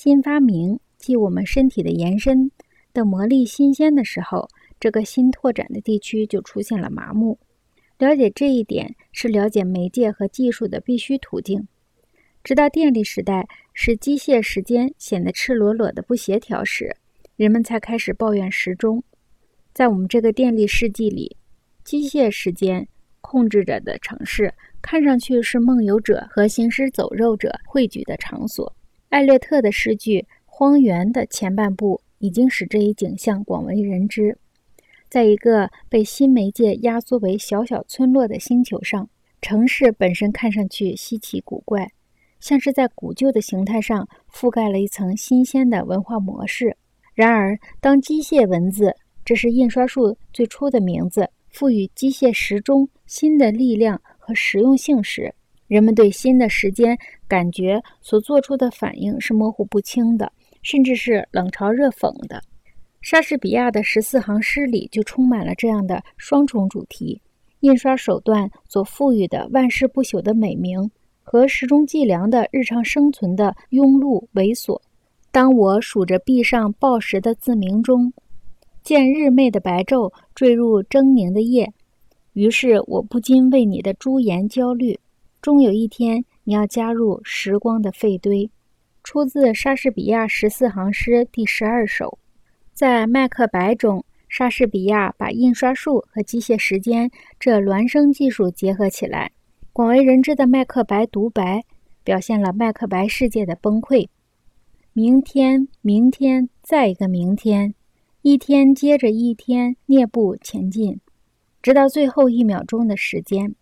新发明即我们身体的延伸的魔力新鲜的时候，这个新拓展的地区就出现了麻木。了解这一点是了解媒介和技术的必须途径。直到电力时代使机械时间显得赤裸裸的不协调时，人们才开始抱怨时钟。在我们这个电力世纪里，机械时间控制着的城市。看上去是梦游者和行尸走肉者汇聚的场所。艾略特的诗句《荒原》的前半部已经使这一景象广为人知。在一个被新媒介压缩为小小村落的星球上，城市本身看上去稀奇古怪，像是在古旧的形态上覆盖了一层新鲜的文化模式。然而，当机械文字（这是印刷术最初的名字）赋予机械时钟新的力量。和实用性时，人们对新的时间感觉所做出的反应是模糊不清的，甚至是冷嘲热讽的。莎士比亚的十四行诗里就充满了这样的双重主题：印刷手段所赋予的万世不朽的美名，和时钟计量的日常生存的庸碌猥琐。当我数着壁上报时的字名中，见日媚的白昼坠入狰狞的夜。于是我不禁为你的朱颜焦虑。终有一天，你要加入时光的废堆。出自莎士比亚十四行诗第十二首。在《麦克白》中，莎士比亚把印刷术和机械时间这孪生技术结合起来。广为人知的《麦克白》独白，表现了麦克白世界的崩溃。明天，明天，再一个明天，一天接着一天，蹑步前进。直到最后一秒钟的时间，